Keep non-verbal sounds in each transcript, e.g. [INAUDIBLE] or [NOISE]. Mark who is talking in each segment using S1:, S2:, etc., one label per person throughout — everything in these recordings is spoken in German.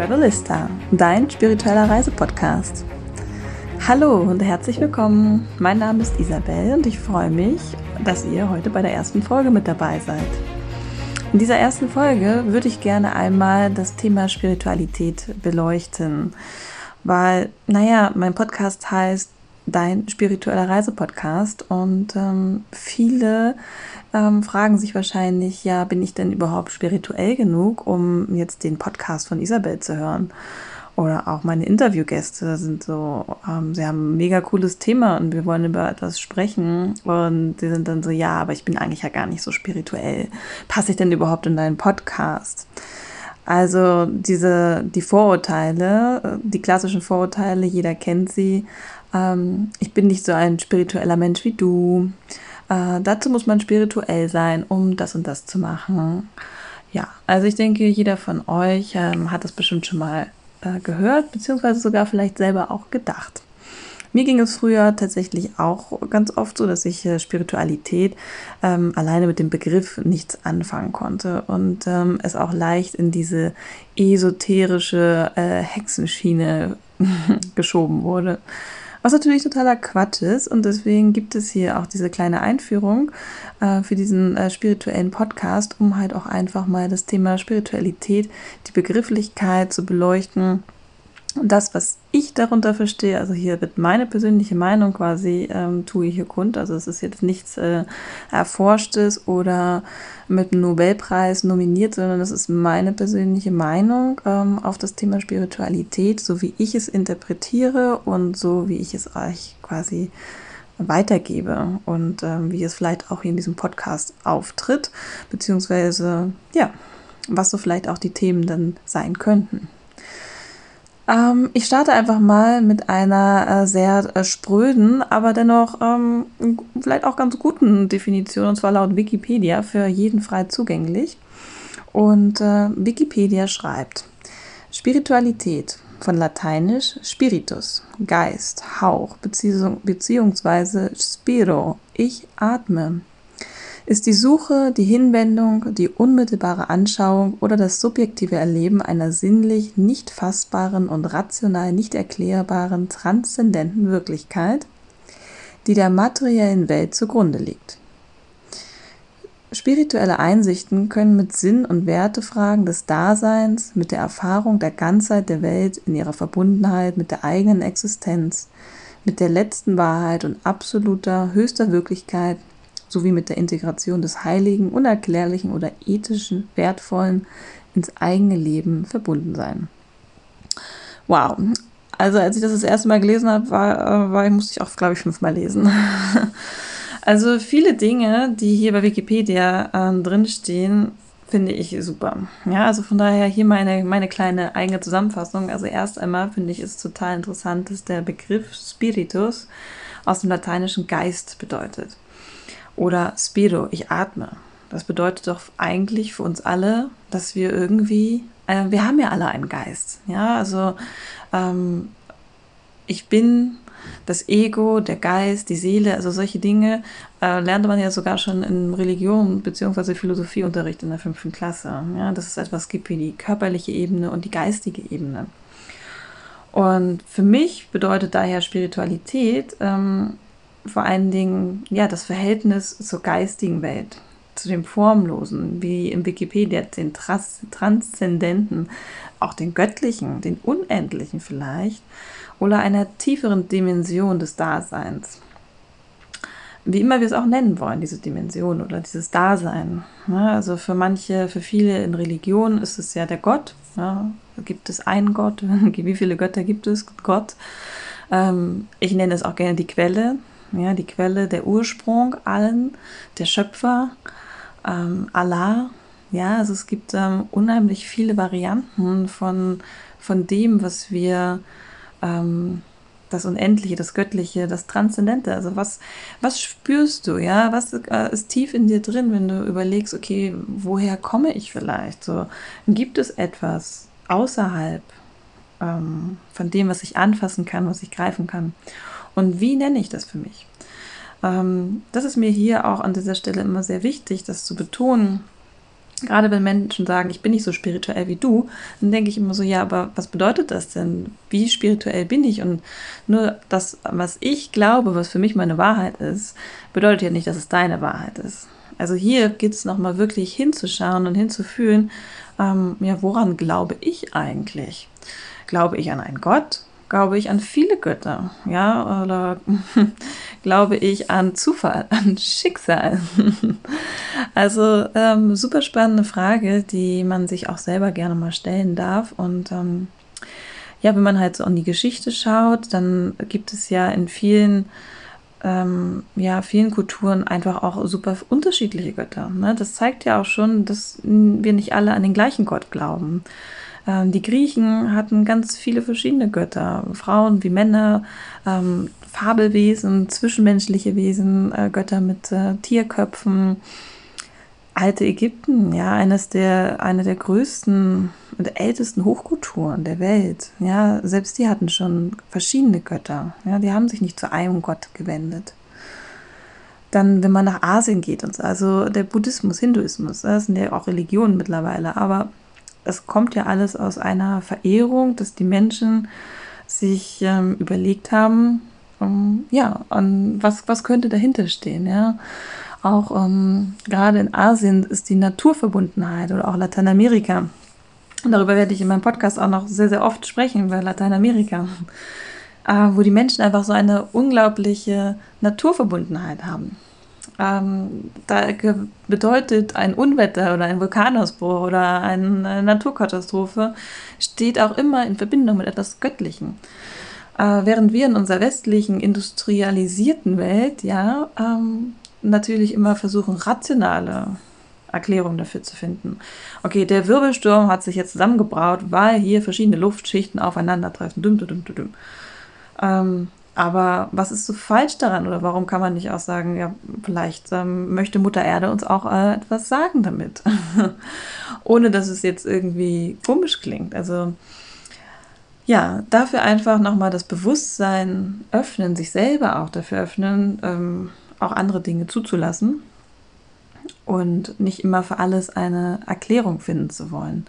S1: Travelista, dein spiritueller Reisepodcast. Hallo und herzlich willkommen. Mein Name ist Isabel und ich freue mich, dass ihr heute bei der ersten Folge mit dabei seid. In dieser ersten Folge würde ich gerne einmal das Thema Spiritualität beleuchten, weil, naja, mein Podcast heißt Dein spiritueller Reisepodcast und ähm, viele ähm, fragen sich wahrscheinlich, ja, bin ich denn überhaupt spirituell genug, um jetzt den Podcast von Isabel zu hören? Oder auch meine Interviewgäste sind so, ähm, sie haben ein mega cooles Thema und wir wollen über etwas sprechen. Und die sind dann so, ja, aber ich bin eigentlich ja gar nicht so spirituell. Passe ich denn überhaupt in deinen Podcast? Also diese, die Vorurteile, die klassischen Vorurteile, jeder kennt sie. Ähm, ich bin nicht so ein spiritueller Mensch wie du. Äh, dazu muss man spirituell sein, um das und das zu machen. Ja, also ich denke, jeder von euch ähm, hat das bestimmt schon mal äh, gehört, beziehungsweise sogar vielleicht selber auch gedacht. Mir ging es früher tatsächlich auch ganz oft so, dass ich äh, Spiritualität ähm, alleine mit dem Begriff nichts anfangen konnte und ähm, es auch leicht in diese esoterische äh, Hexenschiene [LAUGHS] geschoben wurde. Was natürlich totaler Quatsch ist und deswegen gibt es hier auch diese kleine Einführung äh, für diesen äh, spirituellen Podcast, um halt auch einfach mal das Thema Spiritualität, die Begrifflichkeit zu beleuchten und das, was ich darunter verstehe, also hier wird meine persönliche Meinung quasi, ähm, tue ich hier kund. Also es ist jetzt nichts äh, Erforschtes oder mit einem Nobelpreis nominiert, sondern es ist meine persönliche Meinung ähm, auf das Thema Spiritualität, so wie ich es interpretiere und so wie ich es euch quasi weitergebe und ähm, wie es vielleicht auch hier in diesem Podcast auftritt, beziehungsweise ja, was so vielleicht auch die Themen dann sein könnten. Ähm, ich starte einfach mal mit einer äh, sehr äh, spröden, aber dennoch ähm, vielleicht auch ganz guten Definition, und zwar laut Wikipedia, für jeden frei zugänglich. Und äh, Wikipedia schreibt, Spiritualität von lateinisch Spiritus, Geist, Hauch, beziehungsweise Spiro, ich atme, ist die Suche, die Hinwendung, die unmittelbare Anschauung oder das subjektive Erleben einer sinnlich nicht fassbaren und rational nicht erklärbaren transzendenten Wirklichkeit, die der materiellen Welt zugrunde liegt. Spirituelle Einsichten können mit Sinn- und Wertefragen des Daseins, mit der Erfahrung der Ganzheit der Welt in ihrer Verbundenheit mit der eigenen Existenz, mit der letzten Wahrheit und absoluter höchster Wirklichkeit sowie mit der Integration des Heiligen, Unerklärlichen oder ethischen, Wertvollen ins eigene Leben verbunden sein. Wow. Also als ich das das erste Mal gelesen habe, war, äh, war, musste ich auch, glaube ich, fünfmal lesen. [LAUGHS] also viele Dinge, die hier bei Wikipedia äh, drinstehen, finde ich super. Ja, also von daher hier meine, meine kleine eigene Zusammenfassung. Also erst einmal finde ich es total interessant, dass der Begriff Spiritus aus dem lateinischen Geist bedeutet. Oder Spiro, ich atme. Das bedeutet doch eigentlich für uns alle, dass wir irgendwie, äh, wir haben ja alle einen Geist. Ja, also ähm, ich bin das Ego, der Geist, die Seele, also solche Dinge äh, lernte man ja sogar schon in Religion bzw. Philosophieunterricht in der fünften Klasse. Ja, dass es etwas gibt wie die körperliche Ebene und die geistige Ebene. Und für mich bedeutet daher Spiritualität ähm, vor allen Dingen ja das Verhältnis zur geistigen Welt, zu dem Formlosen, wie im Wikipedia, den Trans Transzendenten, auch den Göttlichen, den Unendlichen vielleicht, oder einer tieferen Dimension des Daseins. Wie immer wir es auch nennen wollen, diese Dimension oder dieses Dasein. Ja, also für manche, für viele in Religion ist es ja der Gott. Ja, gibt es einen Gott? [LAUGHS] Wie viele Götter gibt es? Gott. Ähm, ich nenne es auch gerne die Quelle, ja, die Quelle, der Ursprung allen, der Schöpfer, ähm, Allah. Ja, also es gibt ähm, unheimlich viele Varianten von, von dem, was wir, ähm, das Unendliche, das Göttliche, das Transzendente. Also was, was spürst du, ja? Was äh, ist tief in dir drin, wenn du überlegst, okay, woher komme ich vielleicht? So, gibt es etwas außerhalb ähm, von dem, was ich anfassen kann, was ich greifen kann? Und wie nenne ich das für mich? Ähm, das ist mir hier auch an dieser Stelle immer sehr wichtig, das zu betonen, Gerade wenn Menschen sagen, ich bin nicht so spirituell wie du, dann denke ich immer so, ja, aber was bedeutet das denn? Wie spirituell bin ich? Und nur das, was ich glaube, was für mich meine Wahrheit ist, bedeutet ja nicht, dass es deine Wahrheit ist. Also hier geht es nochmal wirklich hinzuschauen und hinzufühlen, ähm, ja, woran glaube ich eigentlich? Glaube ich an einen Gott? Glaube ich an viele Götter? Ja, oder [LAUGHS] glaube ich an Zufall, [LAUGHS] an Schicksal? [LAUGHS] also ähm, super spannende Frage, die man sich auch selber gerne mal stellen darf. Und ähm, ja, wenn man halt so an die Geschichte schaut, dann gibt es ja in vielen ähm, ja, vielen Kulturen einfach auch super unterschiedliche Götter. Ne? Das zeigt ja auch schon, dass wir nicht alle an den gleichen Gott glauben. Ähm, die Griechen hatten ganz viele verschiedene Götter, Frauen wie Männer, ähm, Fabelwesen, zwischenmenschliche Wesen, äh, Götter mit äh, Tierköpfen. Alte Ägypten, ja, eines der, eine der größten und ältesten Hochkulturen der Welt. Ja, selbst die hatten schon verschiedene Götter. Ja, die haben sich nicht zu einem Gott gewendet. Dann, wenn man nach Asien geht und so, also der Buddhismus, Hinduismus, das sind ja auch Religionen mittlerweile, aber es kommt ja alles aus einer Verehrung, dass die Menschen sich ähm, überlegt haben, um, ja, an was, was könnte dahinter stehen, ja. Auch ähm, gerade in Asien ist die Naturverbundenheit oder auch Lateinamerika. Und darüber werde ich in meinem Podcast auch noch sehr, sehr oft sprechen, über Lateinamerika, äh, wo die Menschen einfach so eine unglaubliche Naturverbundenheit haben. Ähm, da bedeutet ein Unwetter oder ein Vulkanausbruch oder eine Naturkatastrophe steht auch immer in Verbindung mit etwas Göttlichem. Äh, während wir in unserer westlichen industrialisierten Welt ja ähm, natürlich immer versuchen, rationale Erklärungen dafür zu finden. Okay, der Wirbelsturm hat sich jetzt zusammengebraut, weil hier verschiedene Luftschichten aufeinandertreffen. Düm, düm, düm, düm. Ähm, aber was ist so falsch daran? Oder warum kann man nicht auch sagen, ja, vielleicht ähm, möchte Mutter Erde uns auch äh, etwas sagen damit? [LAUGHS] Ohne dass es jetzt irgendwie komisch klingt. Also ja, dafür einfach nochmal das Bewusstsein öffnen, sich selber auch dafür öffnen, ähm, auch andere Dinge zuzulassen und nicht immer für alles eine Erklärung finden zu wollen.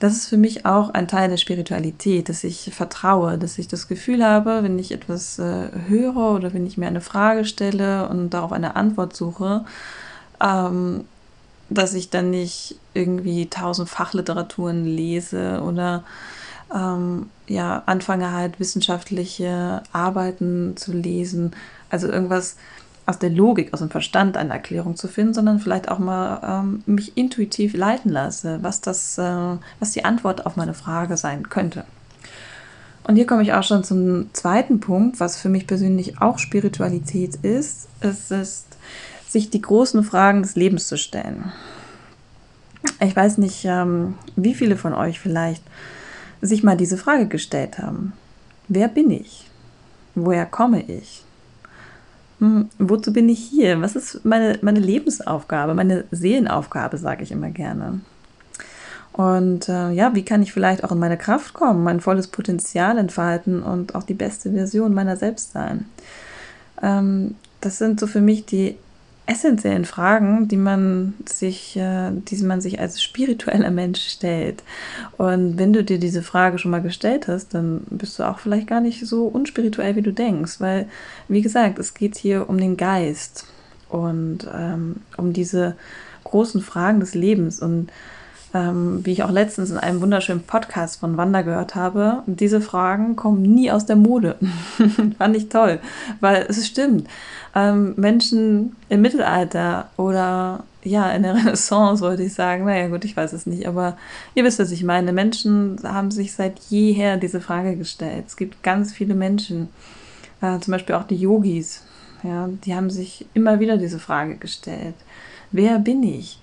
S1: Das ist für mich auch ein Teil der Spiritualität, dass ich vertraue, dass ich das Gefühl habe, wenn ich etwas äh, höre oder wenn ich mir eine Frage stelle und darauf eine Antwort suche, ähm, dass ich dann nicht irgendwie tausend Fachliteraturen lese oder ähm, ja, anfange halt wissenschaftliche Arbeiten zu lesen. Also irgendwas, aus der Logik, aus dem Verstand eine Erklärung zu finden, sondern vielleicht auch mal ähm, mich intuitiv leiten lasse, was das, äh, was die Antwort auf meine Frage sein könnte. Und hier komme ich auch schon zum zweiten Punkt, was für mich persönlich auch Spiritualität ist. Es ist, sich die großen Fragen des Lebens zu stellen. Ich weiß nicht, ähm, wie viele von euch vielleicht sich mal diese Frage gestellt haben. Wer bin ich? Woher komme ich? Hm, wozu bin ich hier? Was ist meine, meine Lebensaufgabe, meine Seelenaufgabe, sage ich immer gerne. Und äh, ja, wie kann ich vielleicht auch in meine Kraft kommen, mein volles Potenzial entfalten und auch die beste Version meiner selbst sein? Ähm, das sind so für mich die essentiellen Fragen, die man sich, äh, die man sich als spiritueller Mensch stellt. Und wenn du dir diese Frage schon mal gestellt hast, dann bist du auch vielleicht gar nicht so unspirituell, wie du denkst, weil, wie gesagt, es geht hier um den Geist und ähm, um diese großen Fragen des Lebens und ähm, wie ich auch letztens in einem wunderschönen Podcast von Wanda gehört habe, diese Fragen kommen nie aus der Mode. [LAUGHS] Fand ich toll, weil es stimmt. Ähm, Menschen im Mittelalter oder ja, in der Renaissance wollte ich sagen, naja gut, ich weiß es nicht, aber ihr wisst, was ich meine. Menschen haben sich seit jeher diese Frage gestellt. Es gibt ganz viele Menschen, äh, zum Beispiel auch die Yogis, ja, die haben sich immer wieder diese Frage gestellt. Wer bin ich?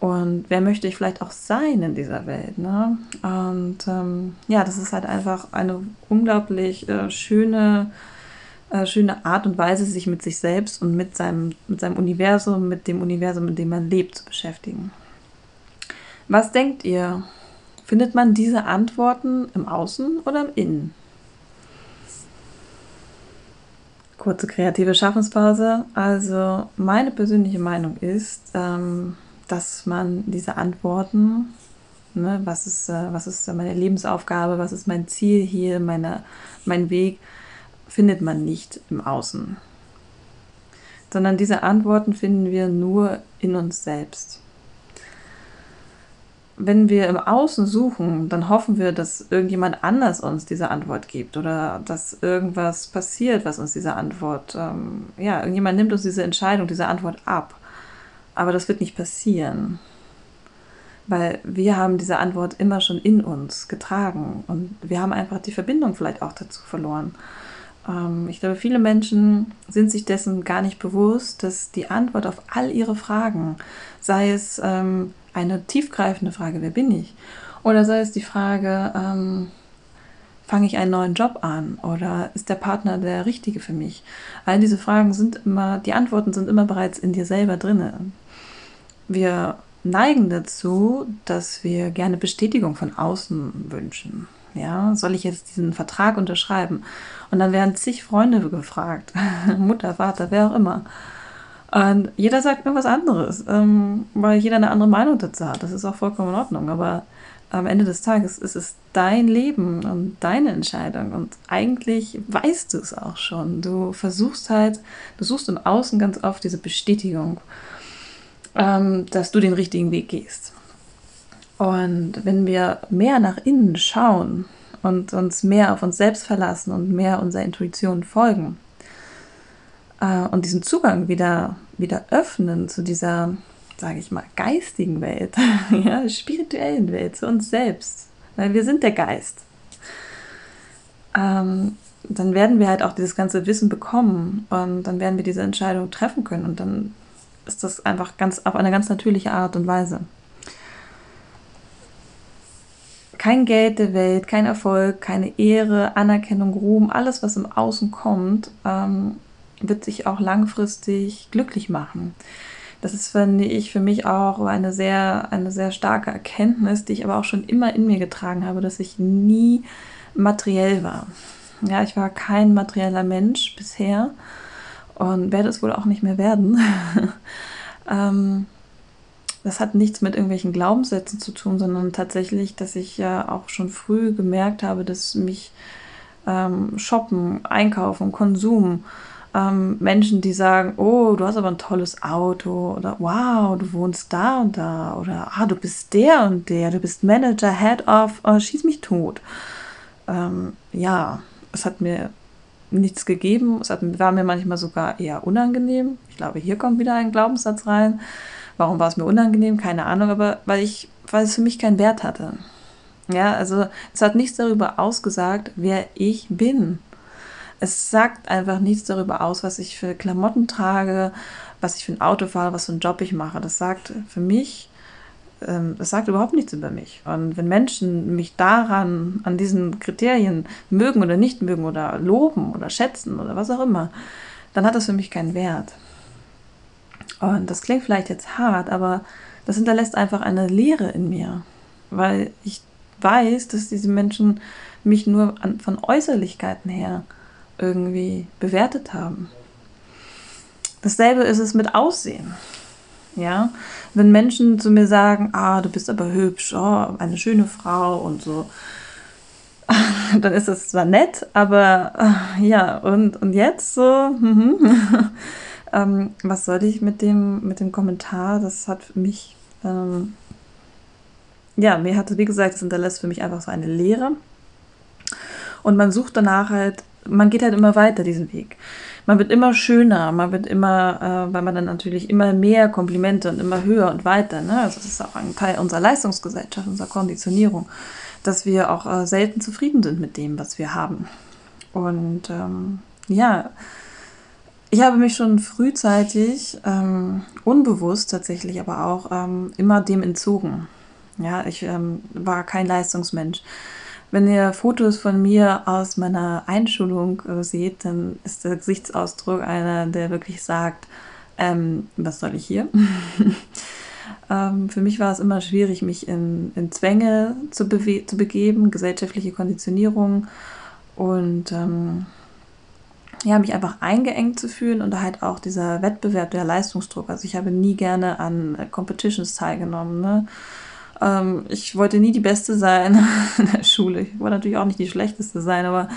S1: Und wer möchte ich vielleicht auch sein in dieser Welt? Ne? Und ähm, ja, das ist halt einfach eine unglaublich äh, schöne, äh, schöne Art und Weise, sich mit sich selbst und mit seinem, mit seinem Universum, mit dem Universum, in dem man lebt, zu beschäftigen. Was denkt ihr? Findet man diese Antworten im Außen oder im Innen? Kurze kreative Schaffenspause. Also meine persönliche Meinung ist, ähm, dass man diese Antworten, ne, was, ist, äh, was ist meine Lebensaufgabe, was ist mein Ziel hier, meine, mein Weg, findet man nicht im Außen. Sondern diese Antworten finden wir nur in uns selbst. Wenn wir im Außen suchen, dann hoffen wir, dass irgendjemand anders uns diese Antwort gibt oder dass irgendwas passiert, was uns diese Antwort, ähm, ja, irgendjemand nimmt uns diese Entscheidung, diese Antwort ab. Aber das wird nicht passieren, weil wir haben diese Antwort immer schon in uns getragen. Und wir haben einfach die Verbindung vielleicht auch dazu verloren. Ähm, ich glaube, viele Menschen sind sich dessen gar nicht bewusst, dass die Antwort auf all ihre Fragen, sei es ähm, eine tiefgreifende Frage, wer bin ich, oder sei es die Frage, ähm, fange ich einen neuen Job an oder ist der Partner der richtige für mich? All diese Fragen sind immer, die Antworten sind immer bereits in dir selber drinne. Wir neigen dazu, dass wir gerne Bestätigung von außen wünschen. Ja, soll ich jetzt diesen Vertrag unterschreiben? Und dann werden zig Freunde gefragt, [LAUGHS] Mutter, Vater, wer auch immer. Und jeder sagt mir was anderes, ähm, weil jeder eine andere Meinung dazu hat. Das ist auch vollkommen in Ordnung. Aber am Ende des Tages ist es dein Leben und deine Entscheidung. Und eigentlich weißt du es auch schon. Du versuchst halt, du suchst im Außen ganz oft diese Bestätigung, ähm, dass du den richtigen Weg gehst. Und wenn wir mehr nach innen schauen und uns mehr auf uns selbst verlassen und mehr unserer Intuition folgen äh, und diesen Zugang wieder, wieder öffnen zu dieser, sage ich mal, geistigen Welt, [LAUGHS] ja, spirituellen Welt, zu uns selbst, weil wir sind der Geist, ähm, dann werden wir halt auch dieses ganze Wissen bekommen und dann werden wir diese Entscheidung treffen können und dann ist das einfach ganz auf eine ganz natürliche Art und Weise. Kein Geld der Welt, kein Erfolg, keine Ehre, Anerkennung, Ruhm, alles, was im Außen kommt, ähm, wird sich auch langfristig glücklich machen. Das ist, finde ich, für mich auch eine sehr, eine sehr starke Erkenntnis, die ich aber auch schon immer in mir getragen habe, dass ich nie materiell war. Ja, ich war kein materieller Mensch bisher und werde es wohl auch nicht mehr werden. [LAUGHS] ähm, das hat nichts mit irgendwelchen Glaubenssätzen zu tun, sondern tatsächlich, dass ich ja auch schon früh gemerkt habe, dass mich ähm, Shoppen, Einkaufen, Konsum, ähm, Menschen, die sagen, oh, du hast aber ein tolles Auto oder wow, du wohnst da und da oder ah, du bist der und der, du bist Manager, Head of, oh, schieß mich tot. Ähm, ja, es hat mir nichts gegeben, es hat, war mir manchmal sogar eher unangenehm. Ich glaube, hier kommt wieder ein Glaubenssatz rein. Warum war es mir unangenehm? Keine Ahnung, aber weil ich, weil es für mich keinen Wert hatte. Ja, also es hat nichts darüber ausgesagt, wer ich bin. Es sagt einfach nichts darüber aus, was ich für Klamotten trage, was ich für ein Auto fahre, was für einen Job ich mache. Das sagt für mich, ähm, das sagt überhaupt nichts über mich. Und wenn Menschen mich daran, an diesen Kriterien mögen oder nicht mögen oder loben oder schätzen oder was auch immer, dann hat das für mich keinen Wert. Und das klingt vielleicht jetzt hart, aber das hinterlässt einfach eine Leere in mir, weil ich weiß, dass diese Menschen mich nur an, von Äußerlichkeiten her irgendwie bewertet haben. Dasselbe ist es mit Aussehen. Ja, wenn Menschen zu mir sagen, ah, du bist aber hübsch, oh, eine schöne Frau und so, [LAUGHS] dann ist das zwar nett, aber ja, und, und jetzt so, [LAUGHS] mhm. Ähm, was soll ich mit dem, mit dem Kommentar? Das hat mich, ähm, ja, mir hatte, wie gesagt, das hinterlässt für mich einfach so eine Leere. Und man sucht danach halt, man geht halt immer weiter diesen Weg. Man wird immer schöner, man wird immer, äh, weil man dann natürlich immer mehr Komplimente und immer höher und weiter. Ne? Also das ist auch ein Teil unserer Leistungsgesellschaft, unserer Konditionierung, dass wir auch äh, selten zufrieden sind mit dem, was wir haben. Und ähm, ja, ich habe mich schon frühzeitig, ähm, unbewusst tatsächlich, aber auch ähm, immer dem entzogen. Ja, ich ähm, war kein Leistungsmensch. Wenn ihr Fotos von mir aus meiner Einschulung äh, seht, dann ist der Gesichtsausdruck einer, der wirklich sagt, ähm, was soll ich hier? [LAUGHS] Ähm, für mich war es immer schwierig, mich in, in Zwänge zu, zu begeben, gesellschaftliche Konditionierung und ähm, ja, mich einfach eingeengt zu fühlen und halt auch dieser Wettbewerb, der Leistungsdruck. Also ich habe nie gerne an Competitions teilgenommen. Ne? Ähm, ich wollte nie die Beste sein [LAUGHS] in der Schule. Ich wollte natürlich auch nicht die Schlechteste sein, aber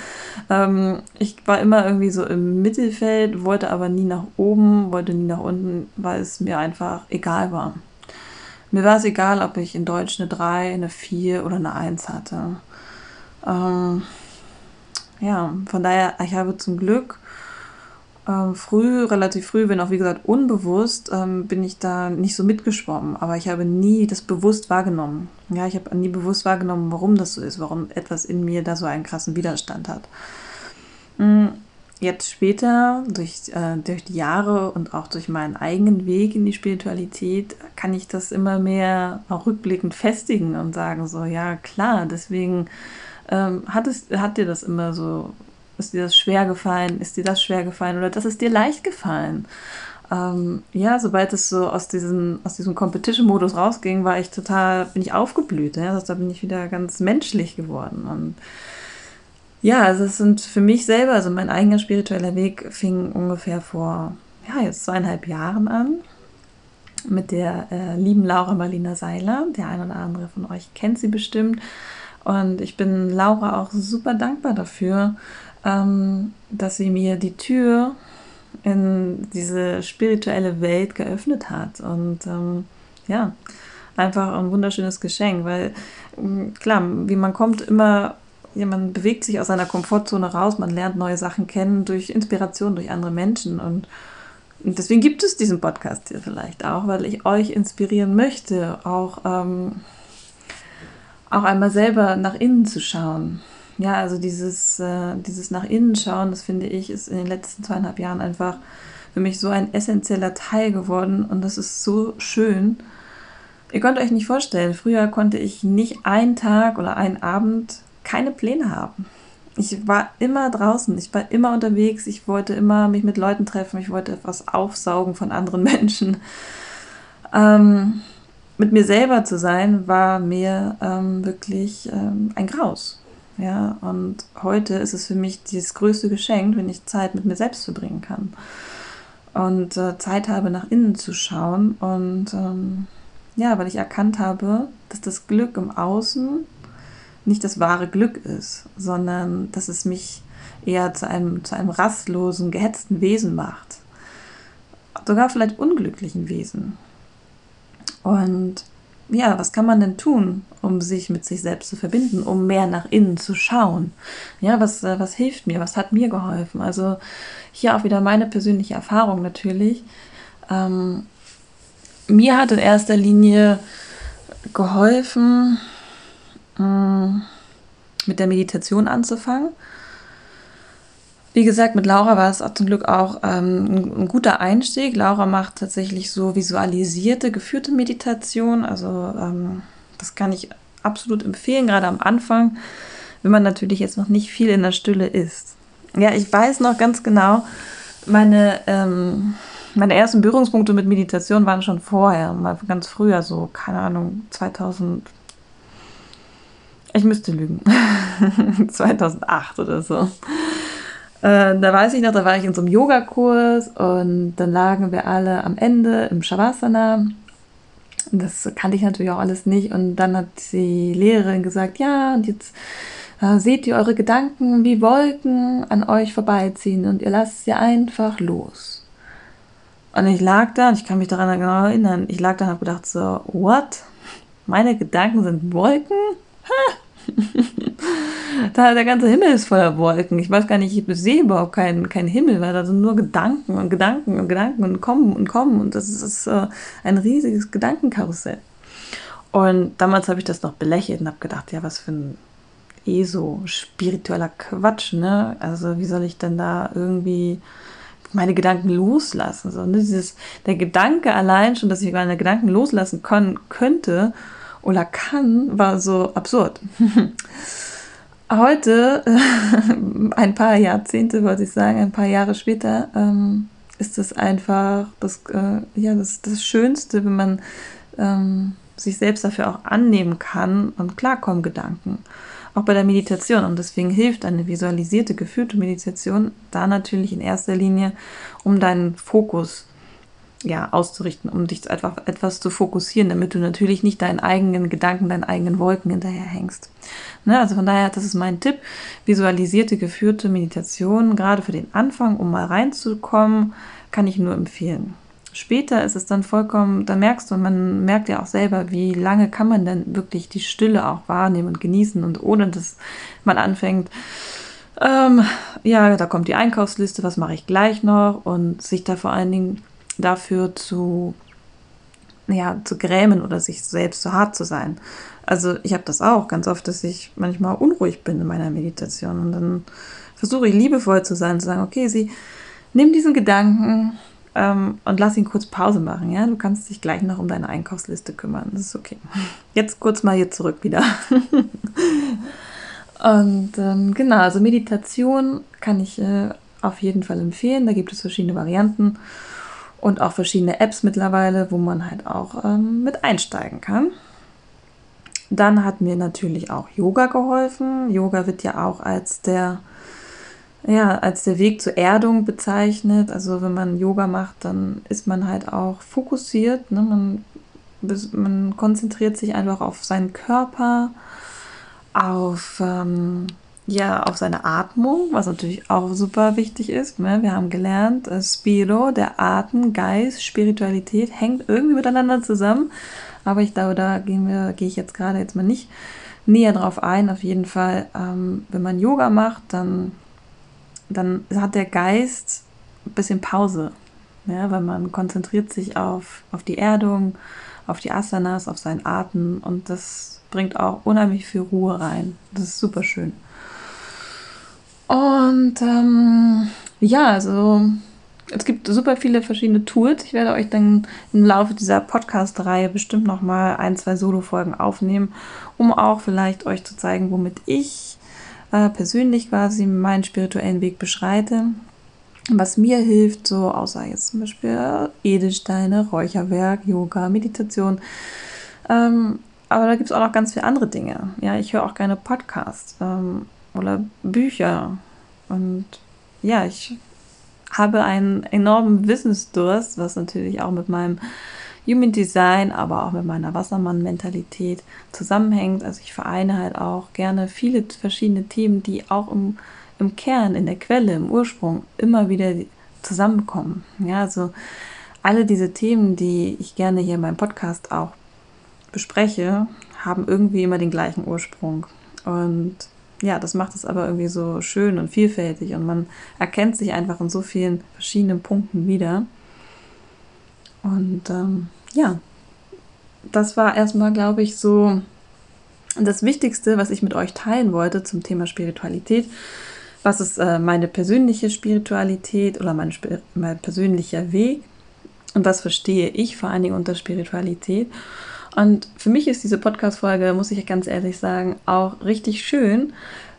S1: ähm, ich war immer irgendwie so im Mittelfeld, wollte aber nie nach oben, wollte nie nach unten, weil es mir einfach egal war. Mir war es egal, ob ich in Deutsch eine 3, eine 4 oder eine 1 hatte. Ähm, ja, von daher, ich habe zum Glück ähm, früh, relativ früh, wenn auch wie gesagt unbewusst, ähm, bin ich da nicht so mitgeschwommen. Aber ich habe nie das bewusst wahrgenommen. Ja, ich habe nie bewusst wahrgenommen, warum das so ist, warum etwas in mir da so einen krassen Widerstand hat. Hm, jetzt später, durch, äh, durch die Jahre und auch durch meinen eigenen Weg in die Spiritualität, kann ich das immer mehr auch rückblickend festigen und sagen, so, ja, klar, deswegen ähm, hat, es, hat dir das immer so ist dir das schwer gefallen? Ist dir das schwer gefallen? Oder das ist dir leicht gefallen? Ähm, ja, sobald es so aus diesem, aus diesem Competition-Modus rausging, war ich total, bin ich aufgeblüht. Ja? Also, da bin ich wieder ganz menschlich geworden. Und ja, also es sind für mich selber, also mein eigener spiritueller Weg fing ungefähr vor, ja, jetzt zweieinhalb Jahren an mit der äh, lieben Laura Marlina Seiler. Der eine oder andere von euch kennt sie bestimmt. Und ich bin Laura auch super dankbar dafür, ähm, dass sie mir die Tür in diese spirituelle Welt geöffnet hat. Und ähm, ja, einfach ein wunderschönes Geschenk, weil ähm, klar, wie man kommt immer, ja, man bewegt sich aus seiner Komfortzone raus, man lernt neue Sachen kennen durch Inspiration, durch andere Menschen und und deswegen gibt es diesen Podcast hier vielleicht auch, weil ich euch inspirieren möchte, auch, ähm, auch einmal selber nach innen zu schauen ja, also dieses, äh, dieses nach innen schauen, das finde ich, ist in den letzten zweieinhalb Jahren einfach für mich so ein essentieller Teil geworden und das ist so schön. Ihr könnt euch nicht vorstellen, früher konnte ich nicht einen Tag oder einen Abend keine Pläne haben. Ich war immer draußen, ich war immer unterwegs, ich wollte immer mich mit Leuten treffen, ich wollte etwas aufsaugen von anderen [LAUGHS] Menschen. Ähm, mit mir selber zu sein, war mir ähm, wirklich ähm, ein Graus. Ja, und heute ist es für mich das größte Geschenk, wenn ich Zeit mit mir selbst verbringen kann. Und äh, Zeit habe, nach innen zu schauen. Und ähm, ja, weil ich erkannt habe, dass das Glück im Außen nicht das wahre Glück ist, sondern dass es mich eher zu einem, zu einem rastlosen, gehetzten Wesen macht. Sogar vielleicht unglücklichen Wesen. Und ja, was kann man denn tun, um sich mit sich selbst zu verbinden, um mehr nach innen zu schauen? Ja, was, äh, was hilft mir? Was hat mir geholfen? Also hier auch wieder meine persönliche Erfahrung natürlich. Ähm, mir hat in erster Linie geholfen, ähm, mit der Meditation anzufangen wie gesagt, mit Laura war es auch zum Glück auch ähm, ein, ein, guter Einstieg. Laura macht tatsächlich so visualisierte, geführte Meditation. Also ähm, das kann ich absolut empfehlen, gerade am Anfang, wenn man natürlich jetzt noch nicht viel in der Stille ist. Ja, ich weiß noch ganz genau, meine, ähm, meine ersten Berührungspunkte mit Meditation waren schon vorher, mal ganz früher, so, keine Ahnung, 2000. Ich müsste lügen. [LAUGHS] 2008 oder so. Äh, da weiß ich noch, da war ich in so einem Yogakurs und dann lagen wir alle am Ende im Shavasana. Das kannte ich natürlich auch alles nicht. Und dann hat die Lehrerin gesagt, ja, und jetzt äh, seht ihr eure Gedanken wie Wolken an euch vorbeiziehen und ihr lasst sie einfach los. Und ich lag da, und ich kann mich daran genau erinnern, ich lag da und habe gedacht so, what? Meine Gedanken sind Wolken? Ha! Da, der ganze Himmel ist voller Wolken. Ich weiß gar nicht, ich sehe überhaupt keinen kein Himmel, weil da sind nur Gedanken und Gedanken und Gedanken und kommen und kommen. Und das ist, uh, ein riesiges Gedankenkarussell. Und damals habe ich das noch belächelt und habe gedacht, ja, was für ein eh so spiritueller Quatsch, ne? Also wie soll ich denn da irgendwie meine Gedanken loslassen? So, ne? Dieses, der Gedanke allein schon, dass ich meine Gedanken loslassen können, könnte, oder kann, war so absurd. [LAUGHS] Heute, [LAUGHS] ein paar Jahrzehnte, wollte ich sagen, ein paar Jahre später, ähm, ist es einfach das, äh, ja, das, das Schönste, wenn man ähm, sich selbst dafür auch annehmen kann und klar kommen Gedanken. auch bei der Meditation. Und deswegen hilft eine visualisierte, geführte Meditation da natürlich in erster Linie, um deinen Fokus ja, auszurichten, um dich einfach etwas zu fokussieren, damit du natürlich nicht deinen eigenen Gedanken, deinen eigenen Wolken hinterherhängst. Ne? Also von daher, das ist mein Tipp. Visualisierte, geführte Meditation, gerade für den Anfang, um mal reinzukommen, kann ich nur empfehlen. Später ist es dann vollkommen, da merkst du, man merkt ja auch selber, wie lange kann man denn wirklich die Stille auch wahrnehmen und genießen und ohne dass man anfängt, ähm, ja, da kommt die Einkaufsliste, was mache ich gleich noch und sich da vor allen Dingen dafür zu, ja, zu grämen oder sich selbst zu hart zu sein. Also ich habe das auch ganz oft, dass ich manchmal unruhig bin in meiner Meditation und dann versuche ich liebevoll zu sein, zu sagen, okay, sie nimm diesen Gedanken ähm, und lass ihn kurz Pause machen. Ja, du kannst dich gleich noch um deine Einkaufsliste kümmern. Das ist okay. Jetzt kurz mal hier zurück wieder. [LAUGHS] und ähm, genau, also Meditation kann ich äh, auf jeden Fall empfehlen. Da gibt es verschiedene Varianten und auch verschiedene Apps mittlerweile, wo man halt auch ähm, mit einsteigen kann. Dann hat mir natürlich auch Yoga geholfen. Yoga wird ja auch als der, ja, als der Weg zur Erdung bezeichnet. Also wenn man Yoga macht, dann ist man halt auch fokussiert. Ne? Man, man konzentriert sich einfach auf seinen Körper, auf ähm, ja auf seine Atmung, was natürlich auch super wichtig ist. Ne? Wir haben gelernt, äh, Spiro, der Atem, Geist, Spiritualität hängt irgendwie miteinander zusammen. Aber ich glaube, da gehen wir, gehe ich jetzt gerade jetzt mal nicht näher drauf ein. Auf jeden Fall, ähm, wenn man Yoga macht, dann, dann hat der Geist ein bisschen Pause. Ja, weil man konzentriert sich auf, auf die Erdung, auf die Asanas, auf seinen Atem und das bringt auch unheimlich viel Ruhe rein. Das ist super schön. Und ähm, ja, also es gibt super viele verschiedene Tools. Ich werde euch dann im Laufe dieser Podcast-Reihe bestimmt noch mal ein, zwei Solo-Folgen aufnehmen, um auch vielleicht euch zu zeigen, womit ich äh, persönlich quasi meinen spirituellen Weg beschreite. Was mir hilft, so außer jetzt zum Beispiel Edelsteine, Räucherwerk, Yoga, Meditation. Ähm, aber da gibt es auch noch ganz viele andere Dinge. Ja, ich höre auch gerne Podcasts. Ähm, oder Bücher. Und ja, ich habe einen enormen Wissensdurst, was natürlich auch mit meinem Human Design, aber auch mit meiner Wassermann-Mentalität zusammenhängt. Also ich vereine halt auch gerne viele verschiedene Themen, die auch im, im Kern, in der Quelle, im Ursprung immer wieder zusammenkommen. Ja, also alle diese Themen, die ich gerne hier in meinem Podcast auch bespreche, haben irgendwie immer den gleichen Ursprung. Und ja, das macht es aber irgendwie so schön und vielfältig und man erkennt sich einfach in so vielen verschiedenen Punkten wieder. Und ähm, ja, das war erstmal, glaube ich, so das Wichtigste, was ich mit euch teilen wollte zum Thema Spiritualität. Was ist äh, meine persönliche Spiritualität oder mein, mein persönlicher Weg? Und was verstehe ich vor allen Dingen unter Spiritualität? Und für mich ist diese Podcast-Folge, muss ich ganz ehrlich sagen, auch richtig schön,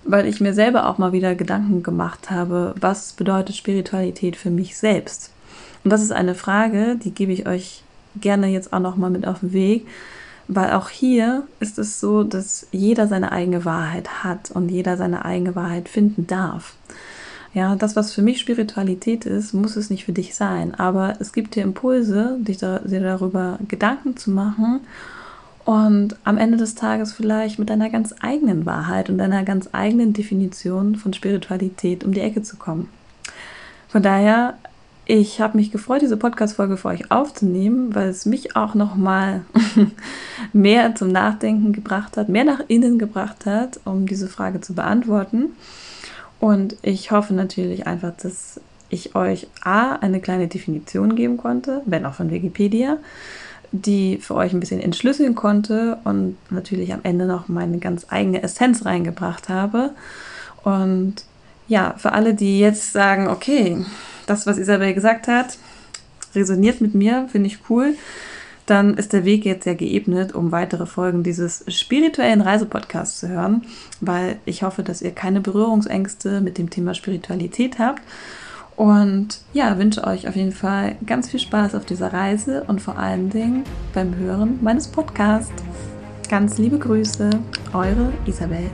S1: weil ich mir selber auch mal wieder Gedanken gemacht habe, was bedeutet Spiritualität für mich selbst? Und das ist eine Frage, die gebe ich euch gerne jetzt auch noch mal mit auf den Weg, weil auch hier ist es so, dass jeder seine eigene Wahrheit hat und jeder seine eigene Wahrheit finden darf. Ja, das, was für mich Spiritualität ist, muss es nicht für dich sein. Aber es gibt dir Impulse, dich da, dir darüber Gedanken zu machen und am Ende des Tages vielleicht mit deiner ganz eigenen Wahrheit und deiner ganz eigenen Definition von Spiritualität um die Ecke zu kommen. Von daher, ich habe mich gefreut, diese Podcast-Folge für euch aufzunehmen, weil es mich auch nochmal [LAUGHS] mehr zum Nachdenken gebracht hat, mehr nach innen gebracht hat, um diese Frage zu beantworten. Und ich hoffe natürlich einfach, dass ich euch A, eine kleine Definition geben konnte, wenn auch von Wikipedia, die für euch ein bisschen entschlüsseln konnte und natürlich am Ende noch meine ganz eigene Essenz reingebracht habe. Und ja, für alle, die jetzt sagen, okay, das, was Isabel gesagt hat, resoniert mit mir, finde ich cool dann ist der Weg jetzt sehr geebnet, um weitere Folgen dieses spirituellen Reisepodcasts zu hören, weil ich hoffe, dass ihr keine Berührungsängste mit dem Thema Spiritualität habt. Und ja, wünsche euch auf jeden Fall ganz viel Spaß auf dieser Reise und vor allen Dingen beim Hören meines Podcasts. Ganz liebe Grüße, eure Isabel.